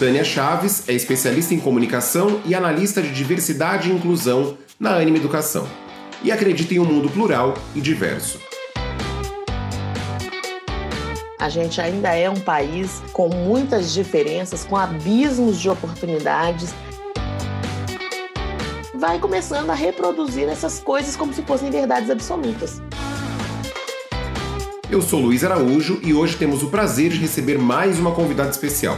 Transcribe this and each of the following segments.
Tânia Chaves é especialista em comunicação e analista de diversidade e inclusão na Anima Educação e acredita em um mundo plural e diverso. A gente ainda é um país com muitas diferenças, com abismos de oportunidades. Vai começando a reproduzir essas coisas como se fossem verdades absolutas. Eu sou Luiz Araújo e hoje temos o prazer de receber mais uma convidada especial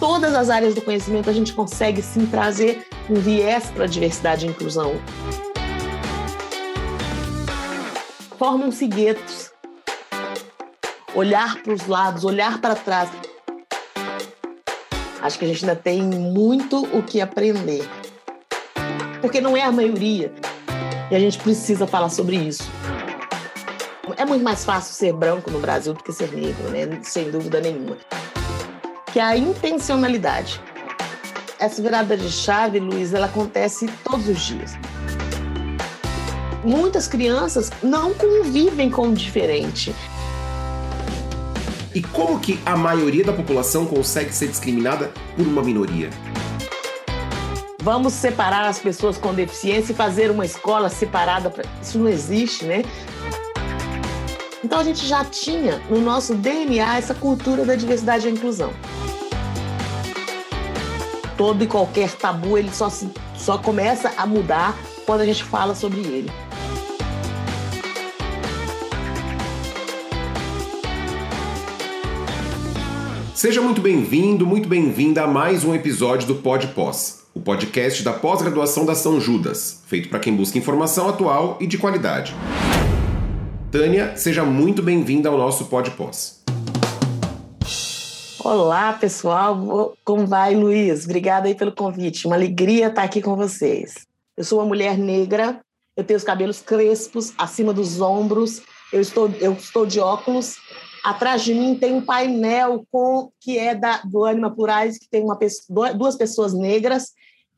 todas as áreas do conhecimento a gente consegue sim trazer um viés para a diversidade e inclusão. Formam-se guetos. Olhar para os lados, olhar para trás. Acho que a gente ainda tem muito o que aprender. Porque não é a maioria. E a gente precisa falar sobre isso. É muito mais fácil ser branco no Brasil do que ser negro, né? Sem dúvida nenhuma que é a intencionalidade. Essa virada de chave, Luiz, ela acontece todos os dias. Muitas crianças não convivem com o diferente. E como que a maioria da população consegue ser discriminada por uma minoria? Vamos separar as pessoas com deficiência e fazer uma escola separada. Pra... Isso não existe, né? Então a gente já tinha no nosso DNA essa cultura da diversidade e inclusão todo e qualquer tabu ele só, se, só começa a mudar quando a gente fala sobre ele. Seja muito bem-vindo, muito bem-vinda a mais um episódio do Pod Pós, o podcast da pós-graduação da São Judas, feito para quem busca informação atual e de qualidade. Tânia, seja muito bem-vinda ao nosso Pod Pós. Olá, pessoal. Como vai, Luiz? Obrigada aí pelo convite. Uma alegria estar aqui com vocês. Eu sou uma mulher negra, eu tenho os cabelos crespos, acima dos ombros, eu estou, eu estou de óculos. Atrás de mim tem um painel com que é da, do Anima Plurais, que tem uma, duas pessoas negras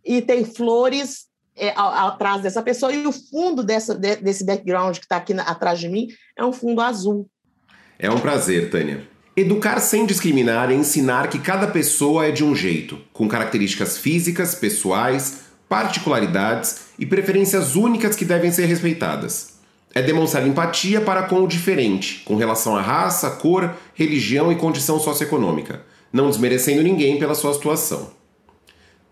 e tem flores é, atrás dessa pessoa. E o fundo dessa, desse background que está aqui na, atrás de mim é um fundo azul. É um prazer, Tânia. Educar sem discriminar é ensinar que cada pessoa é de um jeito, com características físicas, pessoais, particularidades e preferências únicas que devem ser respeitadas. É demonstrar empatia para com o diferente, com relação à raça, cor, religião e condição socioeconômica, não desmerecendo ninguém pela sua situação.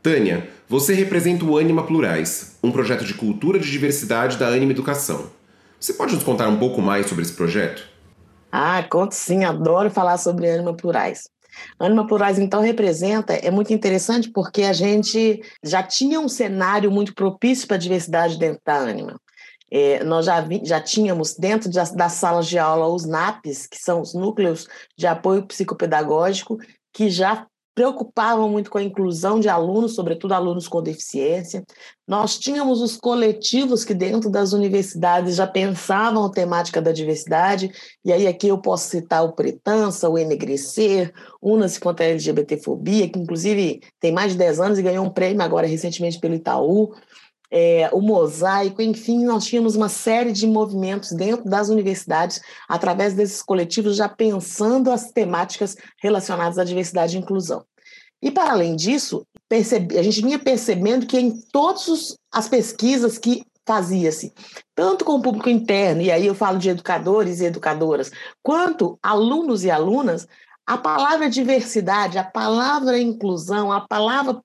Tânia, você representa o Anima Plurais, um projeto de cultura de diversidade da Anima Educação. Você pode nos contar um pouco mais sobre esse projeto? Ah, conto sim, adoro falar sobre ânima plurais. Ânima Plurais, então, representa, é muito interessante porque a gente já tinha um cenário muito propício para a diversidade dentro da Ânima. É, nós já, vi, já tínhamos dentro das, das salas de aula os NAPs, que são os núcleos de apoio psicopedagógico, que já preocupavam muito com a inclusão de alunos, sobretudo alunos com deficiência. Nós tínhamos os coletivos que dentro das universidades já pensavam a temática da diversidade, e aí aqui eu posso citar o Pretança, o Enegrecer, Una-se contra a LGBTfobia, que inclusive tem mais de 10 anos e ganhou um prêmio agora recentemente pelo Itaú é, o mosaico, enfim, nós tínhamos uma série de movimentos dentro das universidades, através desses coletivos, já pensando as temáticas relacionadas à diversidade e inclusão. E, para além disso, percebe, a gente vinha percebendo que em todas as pesquisas que fazia-se, tanto com o público interno, e aí eu falo de educadores e educadoras, quanto alunos e alunas, a palavra diversidade, a palavra inclusão, a palavra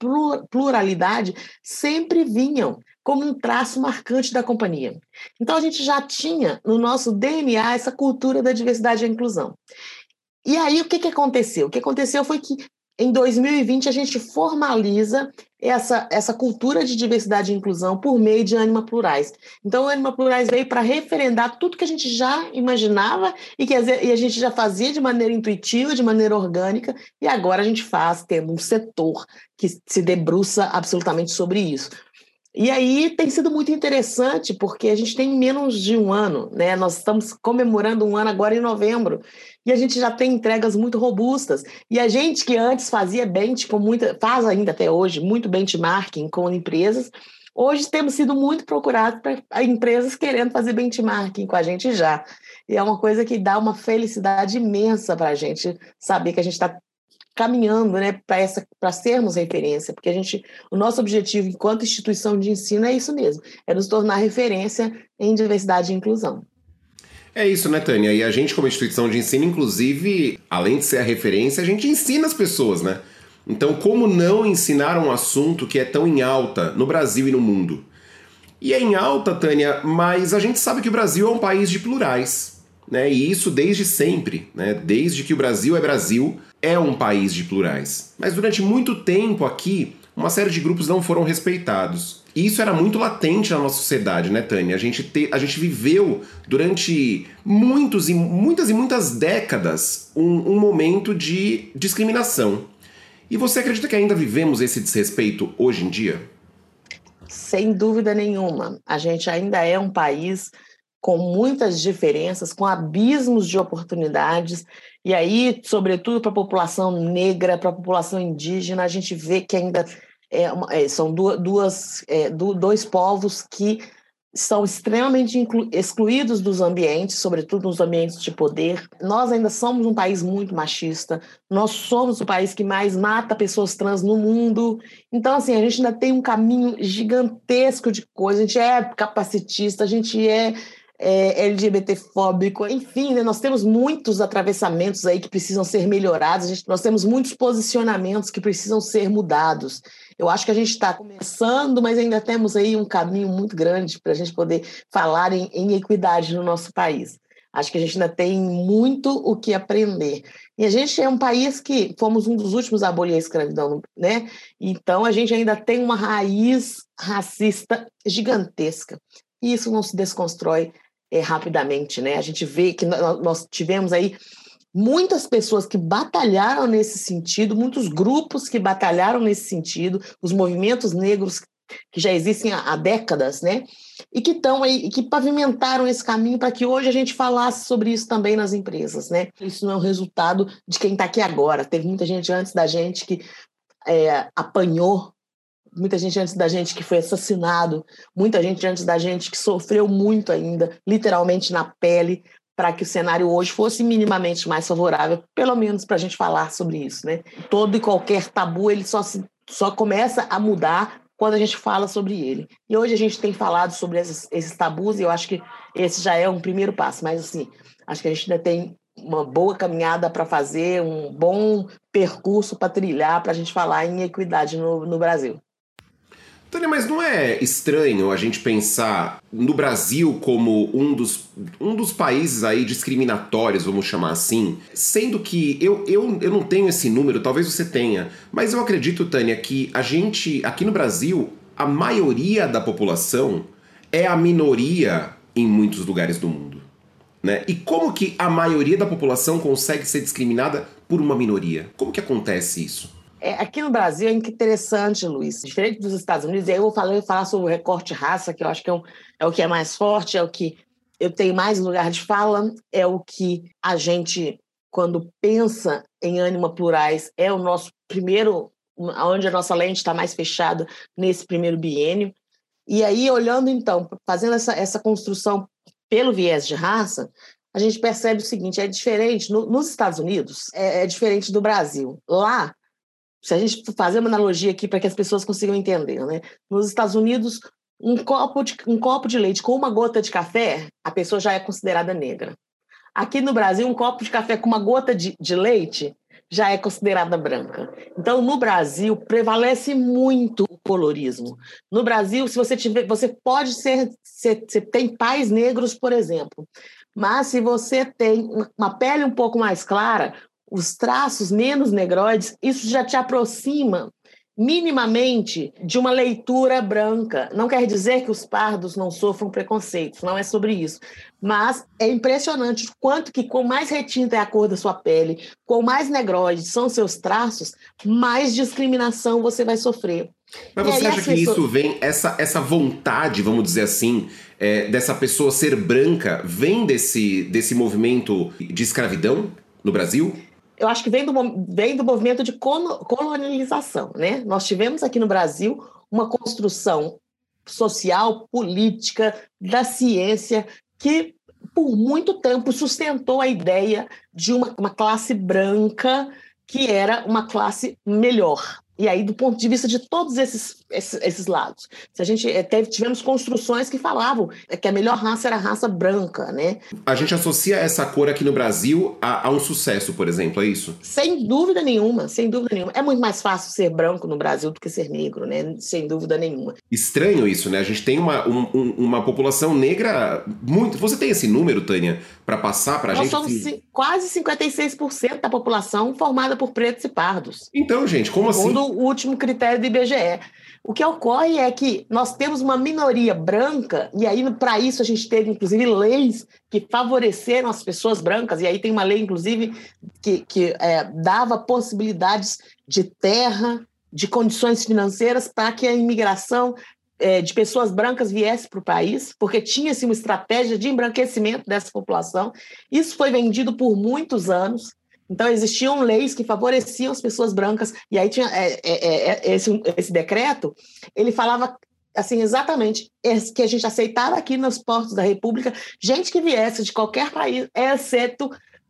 pluralidade sempre vinham como um traço marcante da companhia. Então, a gente já tinha no nosso DNA essa cultura da diversidade e inclusão. E aí, o que, que aconteceu? O que aconteceu foi que, em 2020, a gente formaliza essa, essa cultura de diversidade e inclusão por meio de Anima Plurais. Então, o Anima Plurais veio para referendar tudo que a gente já imaginava e que e a gente já fazia de maneira intuitiva, de maneira orgânica, e agora a gente faz, tendo um setor que se debruça absolutamente sobre isso. E aí tem sido muito interessante, porque a gente tem menos de um ano, né? Nós estamos comemorando um ano agora em novembro, e a gente já tem entregas muito robustas. E a gente que antes fazia bench com muita, faz ainda até hoje, muito benchmarking com empresas, hoje temos sido muito procurados para empresas querendo fazer benchmarking com a gente já. E é uma coisa que dá uma felicidade imensa para a gente saber que a gente está caminhando né, para sermos referência, porque a gente, o nosso objetivo enquanto instituição de ensino é isso mesmo, é nos tornar referência em diversidade e inclusão. É isso, né, Tânia? E a gente, como instituição de ensino, inclusive, além de ser a referência, a gente ensina as pessoas, né? Então, como não ensinar um assunto que é tão em alta no Brasil e no mundo? E é em alta, Tânia, mas a gente sabe que o Brasil é um país de plurais, né? E isso desde sempre, né? Desde que o Brasil é Brasil, é um país de plurais. Mas durante muito tempo aqui, uma série de grupos não foram respeitados. E isso era muito latente na nossa sociedade, né, Tânia? A gente, te, a gente viveu durante muitos e muitas e muitas décadas um, um momento de discriminação. E você acredita que ainda vivemos esse desrespeito hoje em dia? Sem dúvida nenhuma. A gente ainda é um país com muitas diferenças, com abismos de oportunidades. E aí, sobretudo para a população negra, para a população indígena, a gente vê que ainda é, é, são duas, é, dois povos que são extremamente excluídos dos ambientes, sobretudo nos ambientes de poder. Nós ainda somos um país muito machista. Nós somos o país que mais mata pessoas trans no mundo. Então, assim, a gente ainda tem um caminho gigantesco de coisa. A gente é capacitista, a gente é é, LGBTfóbico, enfim, né, nós temos muitos atravessamentos aí que precisam ser melhorados, gente, nós temos muitos posicionamentos que precisam ser mudados. Eu acho que a gente está começando, mas ainda temos aí um caminho muito grande para a gente poder falar em, em equidade no nosso país. Acho que a gente ainda tem muito o que aprender. E a gente é um país que fomos um dos últimos a abolir a escravidão, né? Então a gente ainda tem uma raiz racista gigantesca. E isso não se desconstrói é, rapidamente, né? A gente vê que nós tivemos aí muitas pessoas que batalharam nesse sentido, muitos grupos que batalharam nesse sentido, os movimentos negros que já existem há, décadas, né? E que estão aí, que pavimentaram esse caminho para que hoje a gente falasse sobre isso também nas empresas, né? Isso não é o resultado de quem está aqui agora. Teve muita gente antes da gente que é, apanhou muita gente antes da gente que foi assassinado, muita gente antes da gente que sofreu muito ainda, literalmente na pele, para que o cenário hoje fosse minimamente mais favorável, pelo menos para a gente falar sobre isso, né? Todo e qualquer tabu ele só se, só começa a mudar quando a gente fala sobre ele. E hoje a gente tem falado sobre esses, esses tabus e eu acho que esse já é um primeiro passo, mas assim, acho que a gente ainda tem uma boa caminhada para fazer, um bom percurso para trilhar para a gente falar em equidade no, no Brasil. Tânia, mas não é estranho a gente pensar no Brasil como um dos, um dos países aí discriminatórios, vamos chamar assim, sendo que eu, eu, eu não tenho esse número, talvez você tenha, mas eu acredito, Tânia, que a gente, aqui no Brasil, a maioria da população é a minoria em muitos lugares do mundo. Né? E como que a maioria da população consegue ser discriminada por uma minoria? Como que acontece isso? É, aqui no Brasil é interessante, Luiz. Diferente dos Estados Unidos, aí eu vou falar, falar sobre o recorte raça, que eu acho que é, um, é o que é mais forte, é o que eu tenho mais lugar de fala, é o que a gente, quando pensa em ânima plurais, é o nosso primeiro, onde a nossa lente está mais fechada nesse primeiro biênio. E aí, olhando então, fazendo essa, essa construção pelo viés de raça, a gente percebe o seguinte: é diferente. No, nos Estados Unidos, é, é diferente do Brasil. Lá, se a gente fazer uma analogia aqui para que as pessoas consigam entender, né? Nos Estados Unidos, um copo, de, um copo de leite com uma gota de café, a pessoa já é considerada negra. Aqui no Brasil, um copo de café com uma gota de, de leite já é considerada branca. Então, no Brasil, prevalece muito o colorismo. No Brasil, se você tiver, você pode ser, ser, você tem pais negros, por exemplo, mas se você tem uma pele um pouco mais clara, os traços menos negroides, isso já te aproxima minimamente de uma leitura branca. Não quer dizer que os pardos não sofram preconceitos, não é sobre isso. Mas é impressionante o quanto que, com mais retinta é a cor da sua pele, com mais negroides são seus traços, mais discriminação você vai sofrer. Mas você acha que pessoas... isso vem, essa, essa vontade, vamos dizer assim, é, dessa pessoa ser branca, vem desse, desse movimento de escravidão no Brasil? Eu acho que vem do, vem do movimento de colonialização. Né? Nós tivemos aqui no Brasil uma construção social, política, da ciência, que por muito tempo sustentou a ideia de uma, uma classe branca que era uma classe melhor. E aí, do ponto de vista de todos esses, esses, esses lados. Se a gente eh, teve, tivemos construções que falavam que a melhor raça era a raça branca, né? A gente associa essa cor aqui no Brasil a, a, um sucesso, por exemplo, é isso? Sem dúvida nenhuma, sem dúvida nenhuma. É muito mais fácil ser branco no Brasil do que ser negro, né? Sem dúvida nenhuma. Estranho isso, né? A gente tem uma, um, uma população negra muito. Você tem esse número, Tânia, para passar para a gente? Nós somos quase 56% da população formada por pretos e pardos. Então, gente, como assim? Segundo o último critério do IBGE. O que ocorre é que nós temos uma minoria branca, e aí, para isso, a gente teve, inclusive, leis que favoreceram as pessoas brancas, e aí tem uma lei, inclusive, que, que é, dava possibilidades de terra, de condições financeiras para que a imigração é, de pessoas brancas viesse para o país, porque tinha-se uma estratégia de embranquecimento dessa população. Isso foi vendido por muitos anos. Então, existiam leis que favoreciam as pessoas brancas, e aí tinha é, é, é, é esse, esse decreto, ele falava assim, exatamente, que a gente aceitava aqui nos portos da República gente que viesse de qualquer país, exceto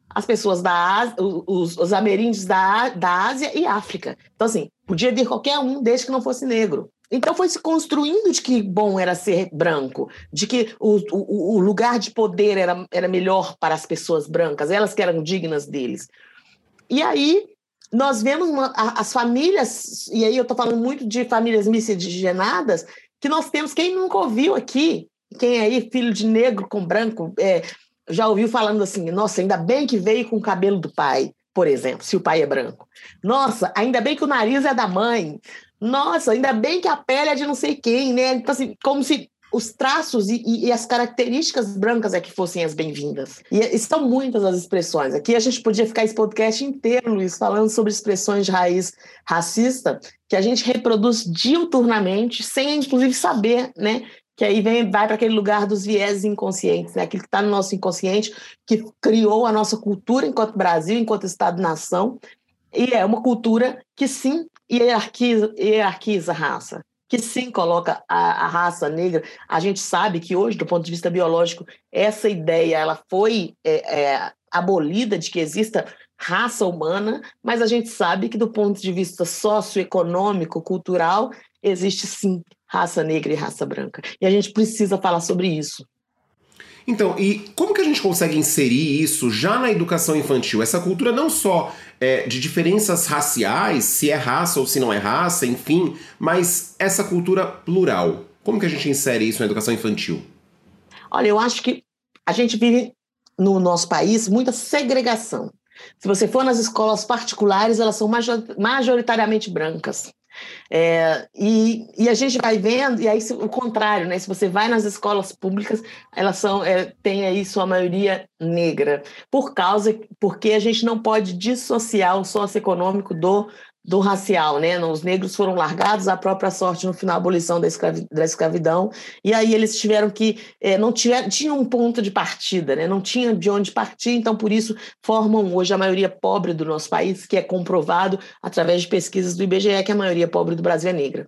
as pessoas da Ásia, os, os ameríndios da, da Ásia e África. Então, assim, podia vir qualquer um desde que não fosse negro. Então foi se construindo de que bom era ser branco, de que o, o, o, lugar de poder era, era melhor para as pessoas brancas, elas que eram dignas deles. E aí nós vemos uma, as famílias, e aí eu estou falando muito de famílias miscigenadas, que nós temos, quem nunca ouviu aqui, quem aí, filho de negro com branco, é, já ouviu falando assim, nossa, ainda bem que veio com o cabelo do pai, por exemplo, se o pai é branco. Nossa, ainda bem que o nariz é da mãe. Nossa, ainda bem que a pele é de não sei quem, né? Então, assim, como se os traços e, e, as características brancas é que fossem as bem-vindas. E, e são muitas as expressões. Aqui a gente podia ficar esse podcast inteiro, Luiz, falando sobre expressões de raiz racista que a gente reproduz diuturnamente, sem inclusive saber, né? Que aí vem, vai para aquele lugar dos vieses inconscientes, né? aquilo que está no nosso inconsciente, que criou a nossa cultura enquanto Brasil, enquanto Estado-nação, e é uma cultura que sim hierarquiza, hierarquiza a raça, que sim coloca a, a, raça negra. A gente sabe que hoje, do ponto de vista biológico, essa ideia ela foi é, é, abolida de que exista raça humana, mas a gente sabe que do ponto de vista socioeconômico, cultural, existe sim raça negra e raça branca. E a gente precisa falar sobre isso. Então, e como que a gente consegue inserir isso já na educação infantil? Essa cultura não só é, de diferenças raciais, se é raça ou se não é raça, enfim, mas essa cultura plural. Como que a gente insere isso na educação infantil? Olha, eu acho que a gente vive no nosso país muita segregação. Se você for nas escolas particulares, elas são majoritariamente brancas. É, e, e, a gente vai vendo, e aí o contrário, né? Se você vai nas escolas públicas, elas são, é, têm aí sua maioria negra, por causa, porque a gente não pode dissociar o socioeconômico do do racial, né? Os negros foram largados à própria sorte no final da abolição da, escravi da escravidão, e aí eles tiveram que é, não tiveram, tinham um ponto de partida, né? Não tinha de onde partir, então por isso formam hoje a maioria pobre do nosso país, que é comprovado através de pesquisas do IBGE que a maioria pobre do Brasil é negra.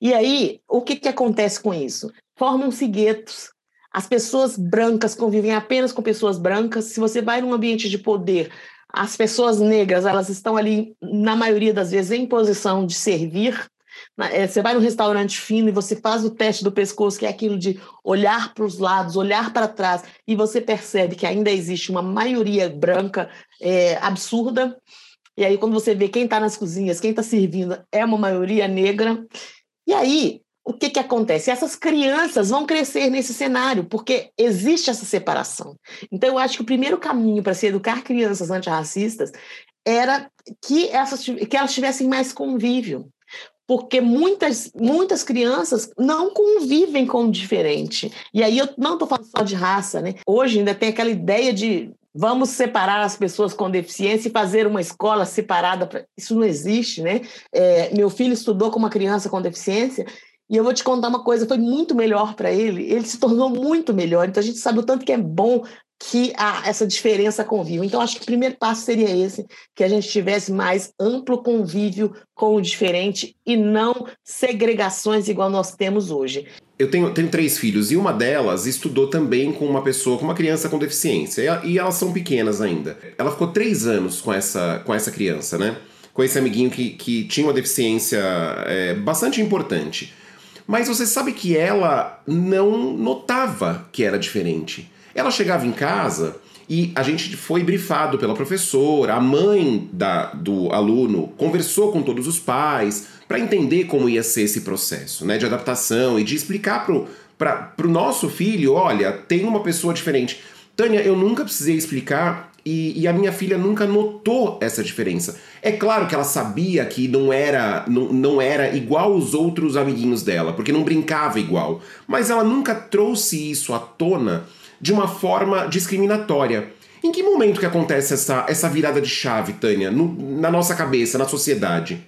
E aí, o que, que acontece com isso? Formam-se guetos as pessoas brancas convivem apenas com pessoas brancas. Se você vai num ambiente de poder, as pessoas negras, elas estão ali, na maioria das vezes, em posição de servir. É, você vai num restaurante fino e você faz o teste do pescoço, que é aquilo de olhar para os lados, olhar para trás, e você percebe que ainda existe uma maioria branca é, absurda. E aí, quando você vê quem está nas cozinhas, quem está servindo, é uma maioria negra. E aí, o que, que acontece? Essas crianças vão crescer nesse cenário, porque existe essa separação. Então, eu acho que o primeiro caminho para se educar crianças antirracistas era que, essas, que elas tivessem mais convívio. Porque muitas, muitas crianças não convivem com o diferente. E aí eu não estou falando só de raça, né? Hoje ainda tem aquela ideia de vamos separar as pessoas com deficiência e fazer uma escola separada. Pra... Isso não existe, né? É, meu filho estudou com uma criança com deficiência e eu vou te contar uma coisa, foi muito melhor para ele, ele se tornou muito melhor. Então a gente sabe o tanto que é bom que a, essa diferença conviva. Então acho que o primeiro passo seria esse, que a gente tivesse mais amplo convívio com o diferente e não segregações igual nós temos hoje. eu tenho, tenho três filhos e uma delas estudou também com uma pessoa, com uma criança com deficiência. E, elas são pequenas ainda. Ela ficou três anos com essa, com essa criança, né? Com esse amiguinho que, que tinha uma deficiência é, bastante importante. Mas você sabe que ela não notava que era diferente. Ela chegava em casa e a gente foi brifado pela professora, a mãe da, do aluno conversou com todos os pais para entender como ia ser esse processo né, de adaptação e de explicar para o nosso filho: olha, tem uma pessoa diferente. Tânia, eu nunca precisei explicar e, e, a minha filha nunca notou essa diferença. É claro que ela sabia que não era, não, não era igual os outros amiguinhos dela, porque não brincava igual. Mas ela nunca trouxe isso à tona de uma forma discriminatória. Em que momento que acontece essa, essa virada de chave, Tânia, no, na nossa cabeça, na sociedade?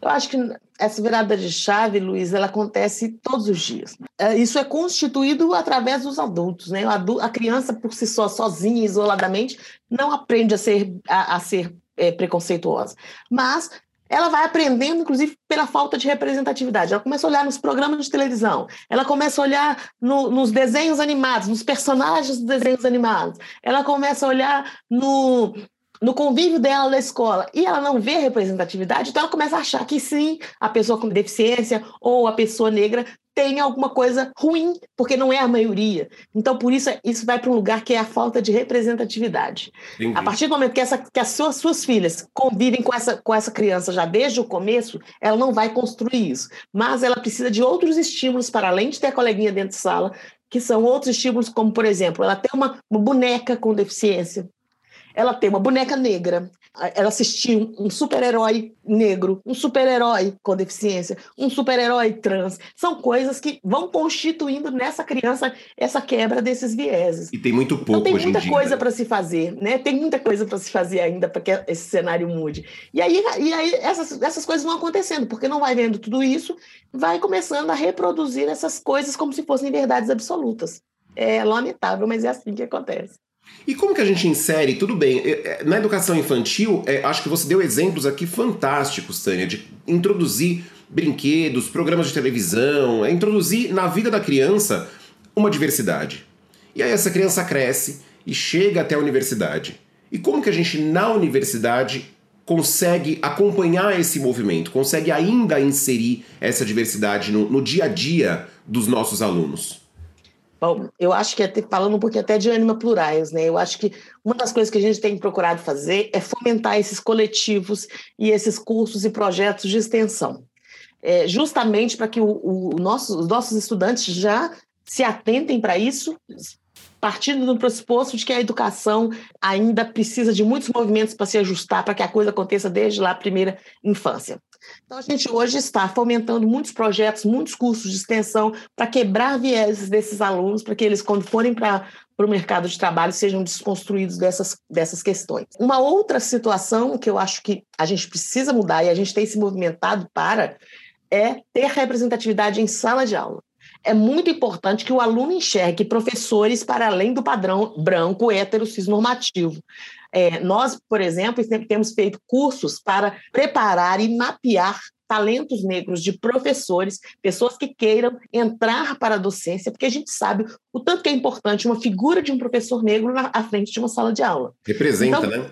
Eu acho que essa virada de chave, Luiz, ela acontece todos os dias. É, isso é constituído através dos adultos, né? A criança por si só, sozinha, isoladamente, não aprende a ser, a, a ser é, preconceituosa. Mas ela vai aprendendo, inclusive, pela falta de representatividade. Ela começa a olhar nos programas de televisão, ela começa a olhar no, nos desenhos animados, nos personagens dos desenhos animados, ela começa a olhar no, no convívio dela na escola e ela não vê representatividade, então ela começa a achar que sim, a pessoa com deficiência ou a pessoa negra tem alguma coisa ruim, porque não é a maioria. Então, por isso, isso vai para um lugar que é a falta de representatividade. Entendi. A partir do momento que, essa, que as suas, suas filhas convivem com essa, com essa criança já desde o começo, ela não vai construir isso. Mas ela precisa de outros estímulos, para além de ter a coleguinha dentro de sala, que são outros estímulos, como, por exemplo, ela tem uma, uma boneca com deficiência, ela tem uma boneca negra, ela assistiu um super-herói negro, um super-herói com deficiência, um super-herói trans. São coisas que vão constituindo nessa criança essa quebra desses vieses. E tem muito pouco então, tem muita coisa para se fazer, né? Tem muita coisa para se fazer ainda para que esse cenário mude. E aí, e aí essas, essas coisas vão acontecendo, porque não vai vendo tudo isso, vai começando a reproduzir essas coisas como se fossem verdades absolutas. É lamentável, mas é assim que acontece. E como que a gente insere? Tudo bem, é, é, na educação infantil, é, acho que você deu exemplos aqui fantásticos, Tânia, de introduzir brinquedos, programas de televisão, introduzir na vida da criança uma diversidade. E aí essa criança cresce e chega até a universidade. E como que a gente, na universidade, consegue acompanhar esse movimento, consegue ainda inserir essa diversidade no, no dia a dia dos nossos alunos? Bom, eu acho que, até, falando um pouquinho até de ânima plurais, né? Eu acho que uma das coisas que a gente tem procurado fazer é fomentar esses coletivos e esses cursos e projetos de extensão. É, justamente para que o, o nosso, os nossos estudantes já se atentem para isso, partindo do pressuposto de que a educação ainda precisa de muitos movimentos para se ajustar, para que a coisa aconteça desde lá a primeira infância. Então, a gente hoje está fomentando muitos projetos, muitos cursos de extensão para quebrar vieses desses alunos, para que eles, quando forem para para o mercado de trabalho sejam desconstruídos dessas, dessas questões. Uma outra situação que eu acho que a gente precisa mudar e a gente tem se movimentado para é ter representatividade em sala de aula. É muito importante que o aluno enxergue professores para além do padrão branco, hétero, cisnormativo. É, nós, por exemplo, sempre temos feito cursos para preparar e mapear talentos negros de professores, pessoas que queiram entrar para a docência, porque a gente sabe o tanto que é importante uma figura de um professor negro na, à frente de uma sala de aula. Representa, então, né?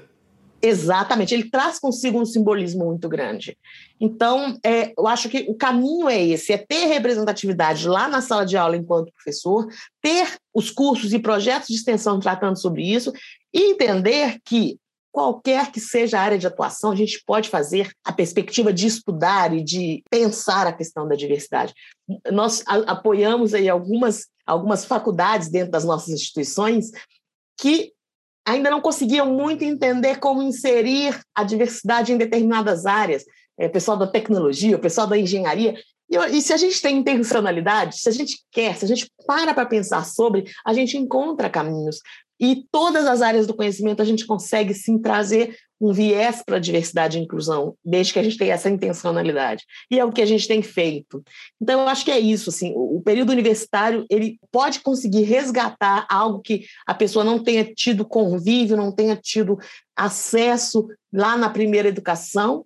Exatamente, ele traz consigo um simbolismo muito grande. Então, é, eu acho que o caminho é esse: é ter representatividade lá na sala de aula enquanto professor, ter os cursos e projetos de extensão tratando sobre isso e entender que qualquer que seja a área de atuação, a gente pode fazer a perspectiva de estudar e de pensar a questão da diversidade. Nós apoiamos aí algumas, algumas faculdades dentro das nossas instituições que ainda não conseguiam muito entender como inserir a diversidade em determinadas áreas. É, pessoal da tecnologia, o pessoal da engenharia. E se a gente tem intencionalidade, se a gente quer, se a gente para para pensar sobre, a gente encontra caminhos. E todas as áreas do conhecimento a gente consegue sim trazer um viés para a diversidade e inclusão, desde que a gente tenha essa intencionalidade. E é o que a gente tem feito. Então, eu acho que é isso. Assim, o período universitário ele pode conseguir resgatar algo que a pessoa não tenha tido convívio, não tenha tido acesso lá na primeira educação,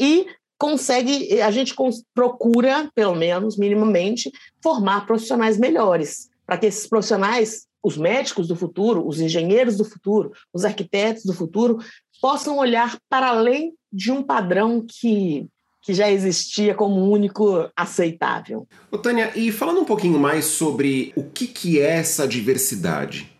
e consegue, a gente procura, pelo menos, minimamente, formar profissionais melhores, para que esses profissionais, os médicos do futuro, os engenheiros do futuro, os arquitetos do futuro, possam olhar para além de um padrão que, que já existia como único aceitável. Ô, Tânia, e falando um pouquinho mais sobre o que, que é essa diversidade?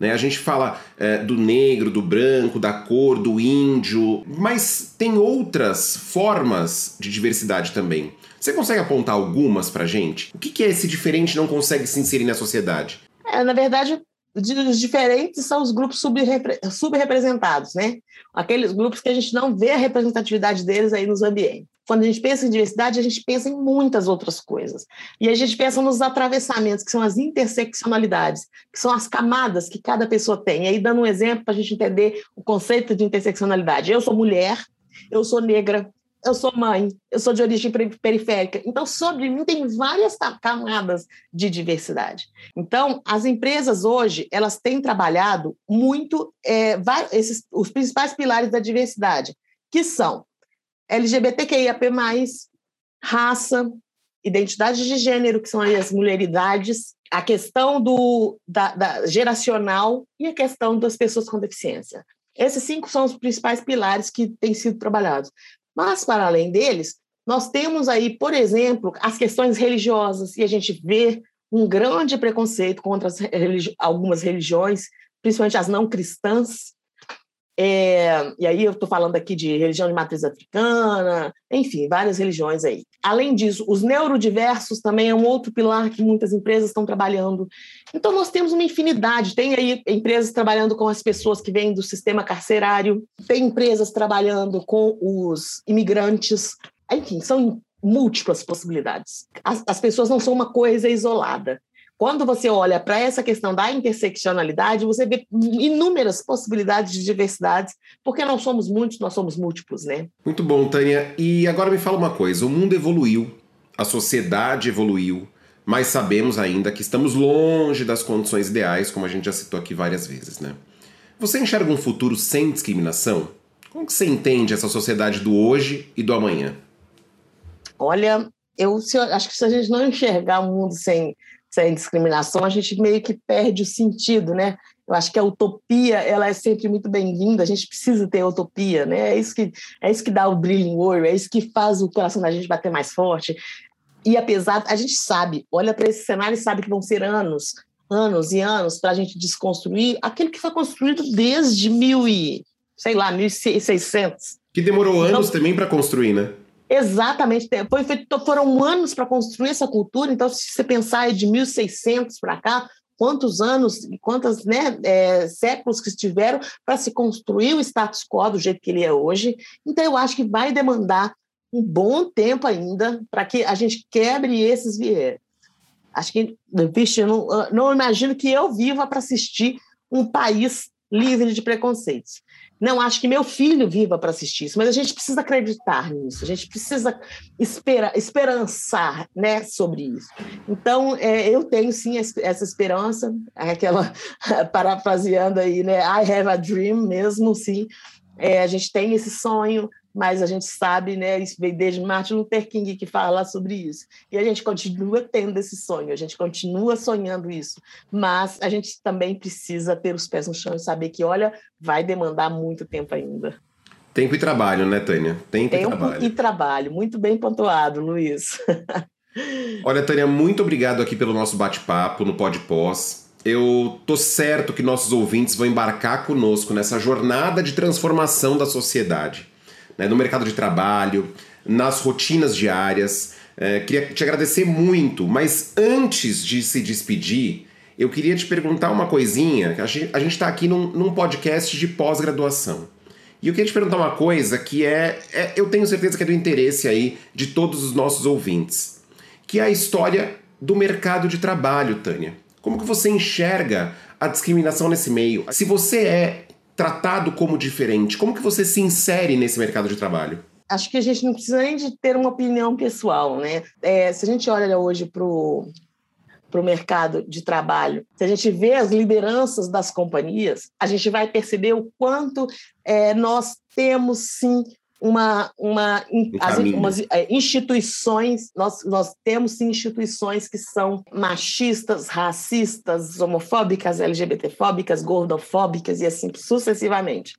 Né? A gente fala é, do negro, do branco, da cor, do índio, mas tem outras formas de diversidade também. Você consegue apontar algumas pra gente? O que, que é esse diferente não consegue se inserir na sociedade? É, na verdade, os diferentes são os grupos subrepresentados, né? Aqueles grupos que a gente não vê a representatividade deles aí nos ambientes. Quando a gente pensa em diversidade, a gente pensa em muitas outras coisas. E a gente pensa nos atravessamentos, que são as interseccionalidades, que são as camadas que cada pessoa tem. E aí, dando um exemplo para a gente entender o conceito de interseccionalidade. Eu sou mulher, eu sou negra, eu sou mãe, eu sou de origem periférica. Então, sobre mim tem várias camadas de diversidade. Então, as empresas hoje, elas têm trabalhado muito é, esses, os principais pilares da diversidade, que são LGBTQIAP+, raça, identidade de gênero, que são as mulheridades, a questão do, da, da geracional e a questão das pessoas com deficiência. Esses cinco são os principais pilares que têm sido trabalhados. Mas, para além deles, nós temos aí, por exemplo, as questões religiosas, e a gente vê um grande preconceito contra religi algumas religiões, principalmente as não cristãs. É, e aí eu estou falando aqui de religião de matriz africana, enfim, várias religiões aí. Além disso, os neurodiversos também é um outro pilar que muitas empresas estão trabalhando. Então, nós temos uma infinidade. Tem aí empresas trabalhando com as pessoas que vêm do sistema carcerário, tem empresas trabalhando com os imigrantes. Enfim, são múltiplas possibilidades. As, as pessoas não são uma coisa isolada. Quando você olha para essa questão da interseccionalidade, você vê inúmeras possibilidades de diversidades, porque não somos muitos, nós somos múltiplos, né? Muito bom, Tânia. E agora me fala uma coisa: o mundo evoluiu, a sociedade evoluiu, mas sabemos ainda que estamos longe das condições ideais, como a gente já citou aqui várias vezes, né? Você enxerga um futuro sem discriminação? Como que você entende essa sociedade do hoje e do amanhã? Olha, eu acho que se a gente não enxergar o um mundo sem sem discriminação, a gente meio que perde o sentido, né? Eu acho que a utopia ela é sempre muito bem-vinda. A gente precisa ter utopia, né? É isso que é isso que dá o brilho em ouro, é isso que faz o coração da gente bater mais forte. E apesar, a gente sabe, olha para esse cenário e sabe que vão ser anos, anos e anos para a gente desconstruir aquele que foi construído desde mil e sei lá, 1600. Que demorou anos então, também para construir, né? Exatamente. Foi feito, foram anos para construir essa cultura, então, se você pensar de 1600 para cá, quantos anos e quantos né, é, séculos que estiveram para se construir o status quo do jeito que ele é hoje. Então, eu acho que vai demandar um bom tempo ainda para que a gente quebre esses viés. Acho que, vixe, eu não, não imagino que eu viva para assistir um país livre de preconceitos. Não acho que meu filho viva para assistir isso, mas a gente precisa acreditar nisso, a gente precisa espera, esperançar né, sobre isso. Então, é, eu tenho sim essa esperança, aquela parafraseando aí, né? I have a dream mesmo, sim. É, a gente tem esse sonho, mas a gente sabe, né, isso veio desde Martin Luther King que fala sobre isso. E a gente continua tendo esse sonho, a gente continua sonhando isso, mas a gente também precisa ter os pés no chão e saber que, olha, vai demandar muito tempo ainda. Tempo e trabalho, né, Tânia? Tempo, tempo e trabalho. e trabalho. Muito bem pontuado, Luiz. olha, Tânia, muito obrigado aqui pelo nosso bate-papo no Pod Pós. Eu tô certo que nossos ouvintes vão embarcar conosco nessa jornada de transformação da sociedade né, no mercado de trabalho, nas rotinas diárias. É, queria te agradecer muito, mas antes de se despedir, eu queria te perguntar uma coisinha. A gente está aqui num, num, podcast de pós-graduação. E eu queria te perguntar uma coisa que é, é, eu tenho certeza que é do interesse aí de todos os nossos ouvintes, que é a história do mercado de trabalho, Tânia. Como que você enxerga a discriminação nesse meio? Se você é tratado como diferente? Como que você se insere nesse mercado de trabalho? Acho que a gente não precisa nem de ter uma opinião pessoal, né? É, se a gente olha hoje para o para o mercado de trabalho, se a gente vê as lideranças das companhias, a gente vai perceber o quanto é, nós temos sim uma, uma um as, umas é, instituições, nós, nós temos instituições que são machistas, racistas, homofóbicas, LGBTfóbicas, gordofóbicas e assim sucessivamente.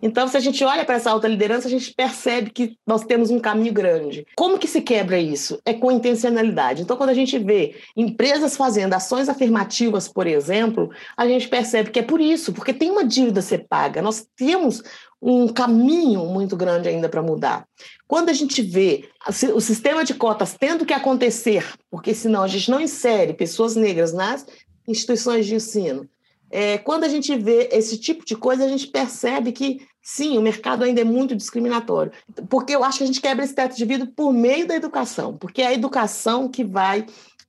Então, se a gente olha para essa alta liderança, a gente percebe que nós temos um caminho grande. Como que se quebra isso? É com intencionalidade. Então, quando a gente vê empresas fazendo ações afirmativas, por exemplo, a gente percebe que é por isso, porque tem uma dívida a ser paga. Nós temos um caminho muito grande ainda para mudar. Quando a gente vê o sistema de cotas tendo que acontecer, porque senão a gente não insere pessoas negras nas instituições de ensino, é, quando a gente vê esse tipo de coisa, a gente percebe que, sim, o mercado ainda é muito discriminatório. Porque eu acho que a gente quebra esse teto de vidro por meio da educação, porque é a educação que vai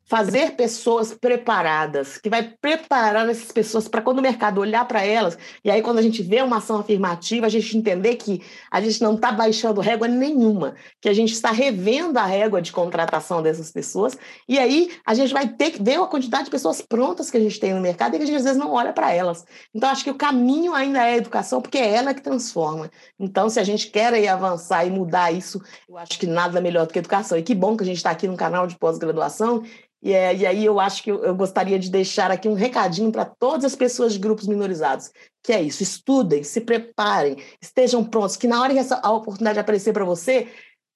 fazer pessoas preparadas, que vai preparar essas pessoas para quando o mercado olhar para elas, e aí quando a gente vê uma ação afirmativa, a gente entender que a gente não está baixando régua nenhuma, que a gente está revendo a régua de contratação dessas pessoas, e aí a gente vai ter que ver a quantidade de pessoas prontas que a gente tem no mercado e que a gente às vezes não olha para elas. Então acho que o caminho ainda é a educação, porque é ela que transforma. Então se a gente quer aí avançar e mudar isso, eu acho que nada melhor do que educação. E que bom que a gente está aqui no canal de pós-graduação e, é, e aí eu acho que eu, eu gostaria de deixar aqui um recadinho para todas as pessoas de grupos minorizados, que é isso, estudem, se preparem, estejam prontos, que na hora que essa, a oportunidade aparecer para você,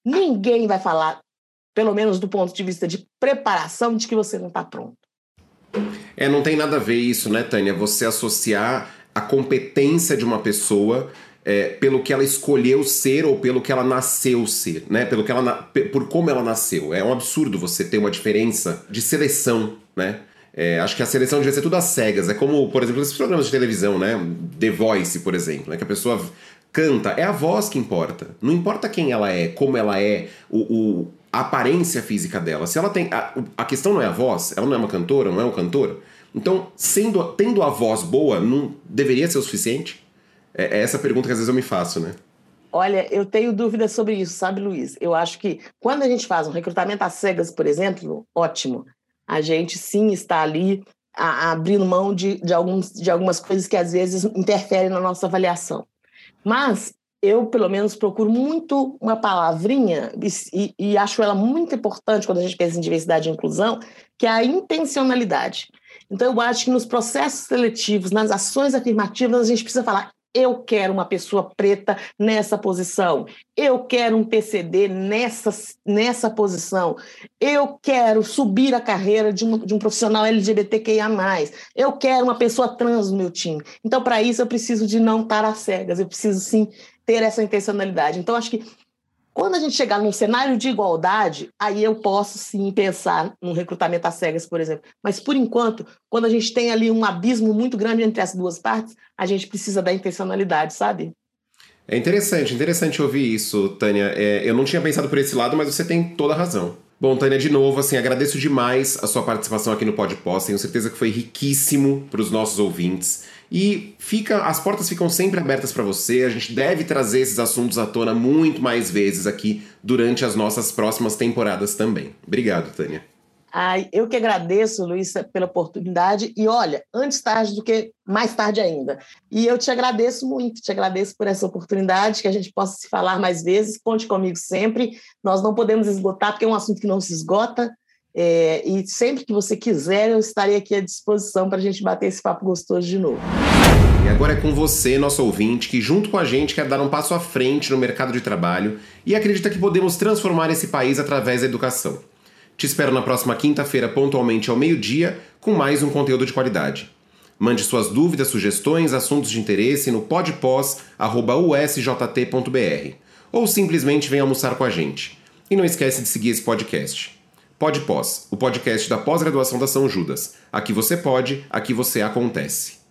ninguém vai falar, pelo menos do ponto de vista de preparação, de que você não está pronto. É, não tem nada a ver isso, né, Tânia? Você associar a competência de uma pessoa é, pelo que ela escolheu ser ou pelo que ela nasceu ser, né? Pelo que ela por como ela nasceu. É um absurdo você ter uma diferença de seleção, né? É, acho que a seleção devia ser tudo às cegas. É como, por exemplo, esses programas de televisão, né? The Voice, por exemplo, né? Que a pessoa canta. É a voz que importa. Não importa quem ela é, como ela é, o, o a aparência física dela. Se ela tem. A, a questão não é a voz, ela não é uma cantora, não é um cantor. Então, sendo, tendo a voz boa, não deveria ser o suficiente? É, é essa pergunta que às vezes eu me faço, né? Olha, eu tenho dúvidas sobre isso, sabe, Luiz? Eu acho que quando a gente faz um recrutamento às cegas, por exemplo, ótimo. A gente sim está ali a, a abrindo mão de, de, alguns, de algumas coisas que às vezes interferem na nossa avaliação. Mas eu, pelo menos, procuro muito uma palavrinha e, e, acho ela muito importante quando a gente pensa em diversidade e inclusão, que é a intencionalidade. Então, eu acho que nos processos seletivos, nas ações afirmativas, a gente precisa falar eu quero uma pessoa preta nessa posição. Eu quero um PCD nessa, nessa posição. Eu quero subir a carreira de um, de um profissional LGBTQIA. Eu quero uma pessoa trans no meu time. Então, para isso, eu preciso de não estar às cegas. Eu preciso, sim, ter essa intencionalidade. Então, acho que quando a gente chegar num cenário de igualdade, aí eu posso sim pensar num recrutamento às cegas, por exemplo. Mas, por enquanto, quando a gente tem ali um abismo muito grande entre as duas partes, a gente precisa da intencionalidade, sabe? É interessante, interessante ouvir isso, Tânia. É, eu não tinha pensado por esse lado, mas você tem toda a razão. Bom, Tânia, de novo, assim, agradeço demais a sua participação aqui no Podpós. Tenho certeza que foi riquíssimo para os nossos ouvintes. E fica, as portas ficam sempre abertas para você. A gente deve trazer esses assuntos à tona muito mais vezes aqui durante as nossas próximas temporadas também. Obrigado, Tânia. Ai, eu que agradeço, Luísa, pela oportunidade. E olha, antes tarde do que mais tarde ainda. E eu te agradeço muito, te agradeço por essa oportunidade, que a gente possa se falar mais vezes. Conte comigo sempre. Nós não podemos esgotar, porque é um assunto que não se esgota. É, e sempre que você quiser, eu estarei aqui à disposição para a gente bater esse papo gostoso de novo. E agora é com você, nosso ouvinte, que junto com a gente quer dar um passo à frente no mercado de trabalho e acredita que podemos transformar esse país através da educação. Te espero na próxima quinta-feira, pontualmente ao meio-dia, com mais um conteúdo de qualidade. Mande suas dúvidas, sugestões, assuntos de interesse no podpós.usjt.br ou simplesmente venha almoçar com a gente. E não esquece de seguir esse podcast. Pode Pós, o podcast da pós-graduação da São Judas. Aqui você pode, aqui você acontece.